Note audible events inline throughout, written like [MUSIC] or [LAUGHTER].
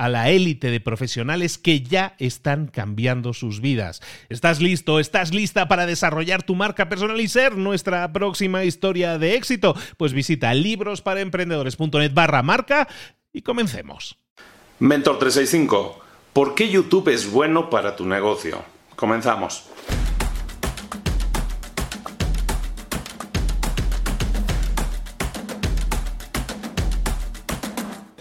a la élite de profesionales que ya están cambiando sus vidas. ¿Estás listo? ¿Estás lista para desarrollar tu marca personal y ser nuestra próxima historia de éxito? Pues visita librosparaemprendedores.net barra marca y comencemos. Mentor 365. ¿Por qué YouTube es bueno para tu negocio? Comenzamos.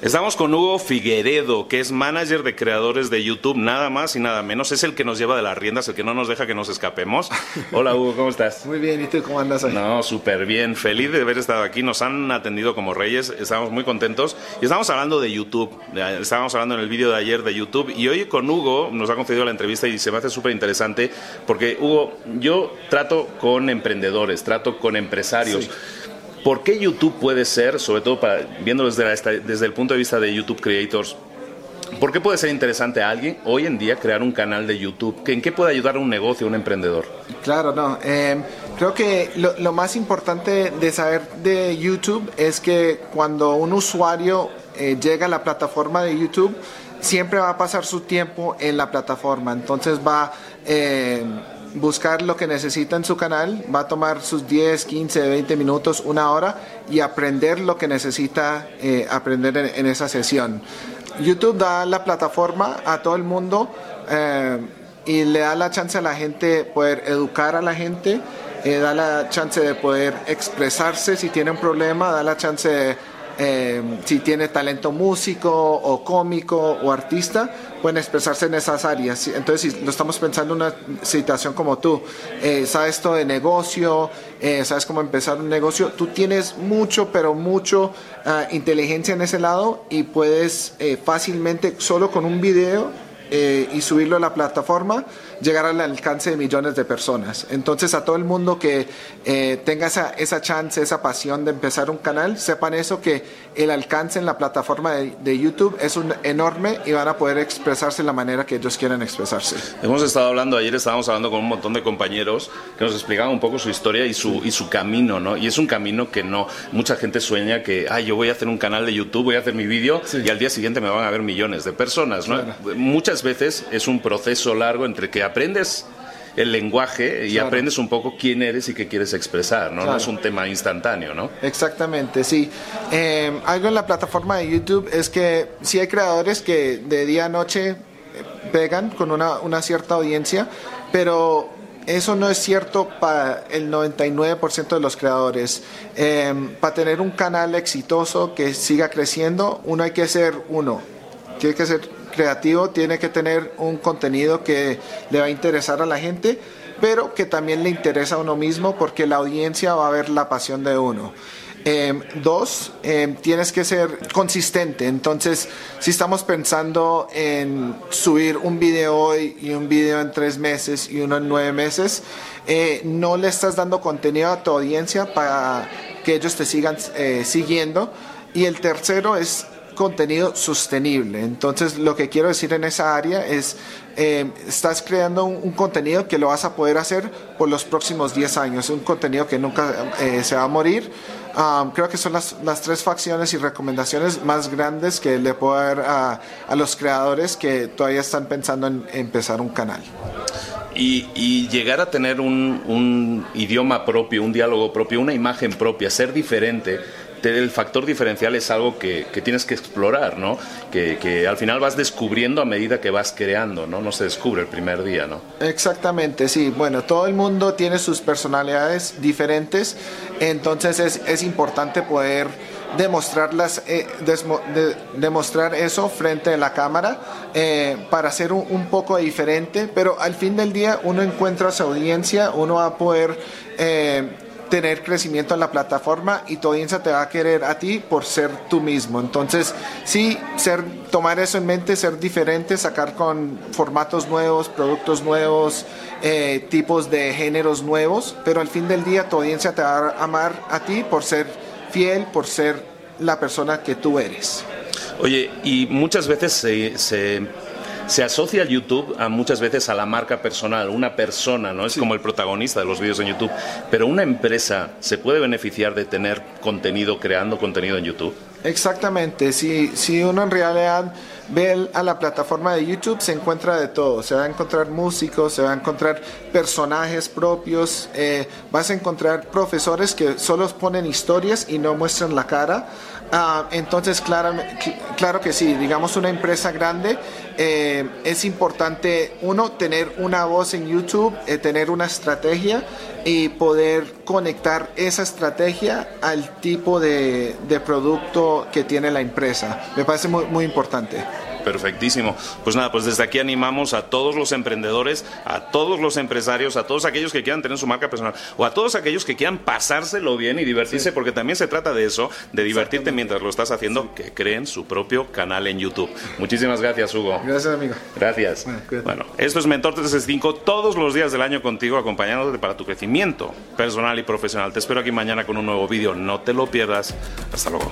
Estamos con Hugo Figueredo, que es manager de creadores de YouTube, nada más y nada menos. Es el que nos lleva de las riendas, el que no nos deja que nos escapemos. [LAUGHS] Hola Hugo, ¿cómo estás? Muy bien, ¿y tú cómo andas hoy? No, súper bien. Feliz de haber estado aquí. Nos han atendido como reyes, estamos muy contentos. Y estamos hablando de YouTube. Estábamos hablando en el vídeo de ayer de YouTube. Y hoy con Hugo nos ha concedido la entrevista y se me hace súper interesante porque, Hugo, yo trato con emprendedores, trato con empresarios. ¿Por qué YouTube puede ser, sobre todo para, viéndolo desde, desde el punto de vista de YouTube Creators, ¿Por qué puede ser interesante a alguien hoy en día crear un canal de YouTube? ¿En qué puede ayudar a un negocio, a un emprendedor? Claro, no. Eh, creo que lo, más importante de saber de YouTube es que cuando un usuario eh, llega a la plataforma de YouTube, siempre va a pasar su tiempo en la plataforma. Entonces va... Eh, buscar lo que necesita en su canal, va a tomar sus 10, 15, 20 minutos, una hora y aprender lo que necesita eh, aprender en, esa sesión. YouTube da la plataforma a todo el mundo eh, y le da la chance a la gente poder educar a la gente, eh, da la chance de poder expresarse si tiene un problema, da la chance de eh, si tiene talento músico o cómico o artista, pueden expresarse en esas áreas. Entonces, si lo estamos pensando en una situación como tú, eh, sabes esto de negocio, eh, sabes cómo empezar un negocio, tú tienes mucho, pero mucho ah, inteligencia en ese lado y puedes fácilmente, solo con un video, eh, y subirlo a la plataforma, llegar al alcance de millones de personas. Entonces a todo el mundo que eh, tenga esa, esa chance, esa pasión de empezar un canal, sepan eso, que el alcance en la plataforma de, YouTube es un enorme y van a poder expresarse de la manera que ellos quieran expresarse. Hemos estado hablando, ayer estábamos hablando con un montón de compañeros que nos explicaban un poco su historia y su, y su camino, ¿no? Y es un camino que no, mucha gente sueña que, ay, yo voy a hacer un canal de YouTube, voy a hacer mi vídeo y al día siguiente me van a ver millones de personas, ¿no? Muchas veces es un proceso largo entre que aprendes el lenguaje y aprendes un poco quién eres y qué quieres expresar, ¿no? No es un tema instantáneo, ¿no? Exactamente, sí. Em, algo en la plataforma de YouTube es que sí hay creadores que de día a noche pegan con una, una cierta audiencia, pero eso no es cierto para el 99% de los creadores. Em, para tener un canal exitoso que siga creciendo, uno hay que ser uno, tiene que ser creativo tiene que tener un contenido que le va a interesar a la gente, pero que también le interesa a uno mismo porque la audiencia va a ver la pasión de uno. Em, dos, em, tienes que ser consistente. Entonces, si estamos pensando en subir un video hoy y un video en tres meses y uno en nueve meses, eh, no le estás dando contenido a tu audiencia para que ellos te sigan eh, siguiendo. Y el tercero es contenido sostenible. Entonces, lo que quiero decir en esa área es, eh, estás creando un, contenido que lo vas a poder hacer por los próximos 10 años, un contenido que nunca eh, se va a morir. Um, creo que son las, las, tres facciones y recomendaciones más grandes que le puedo dar a, a los creadores que todavía están pensando en empezar un canal. Y, y, llegar a tener un, un, idioma propio, un diálogo propio, una imagen propia, ser diferente, el factor diferencial es algo que, tienes que explorar, ¿no? Que, al final vas descubriendo a medida que vas creando, ¿no? No se descubre el primer día, ¿no? Exactamente, sí. Bueno, todo el mundo tiene sus personalidades diferentes, entonces es, importante poder demostrarlas, eh, demostrar eso frente a la cámara eh, para ser un, poco diferente, pero al fin del día uno encuentra su audiencia, uno va a poder... Eh, tener crecimiento en la plataforma y tu audiencia te va a querer a ti por ser tú mismo. Entonces, sí, ser, tomar eso en mente, ser diferente, sacar con formatos nuevos, productos nuevos, eh, tipos de géneros nuevos, pero al fin del día tu audiencia te va a amar a ti por ser fiel, por ser la persona que tú eres. Oye, y muchas veces se se asocia el YouTube a muchas veces a la marca personal. Una persona no es como el protagonista de los vídeos en YouTube, pero una empresa se puede beneficiar de tener contenido, creando contenido en YouTube. Exactamente, si, si uno en realidad ve a la plataforma de YouTube, se encuentra de todo. Se va a encontrar músicos, se va a encontrar personajes propios, eh, vas a encontrar profesores que solo ponen historias y no muestran la cara. Ah, entonces, claro, claro que sí, digamos una empresa grande, eh, es importante, uno, tener una voz en YouTube, eh, tener una estrategia y poder conectar esa estrategia al tipo de, de producto que tiene la empresa. Me parece muy, muy importante. Perfectísimo. Pues nada, pues desde aquí animamos a todos los emprendedores, a todos los empresarios, a todos aquellos que quieran tener su marca personal o a todos aquellos que quieran pasárselo bien y divertirse, porque también se trata de eso, de divertirte mientras lo estás haciendo, que creen su propio canal en YouTube. Muchísimas gracias, Hugo. Gracias, amigo. Gracias. Bueno, esto es Mentor 365 todos los días del año contigo, acompañándote para tu crecimiento personal y profesional. Te espero aquí mañana con un nuevo vídeo. No te lo pierdas. Hasta luego.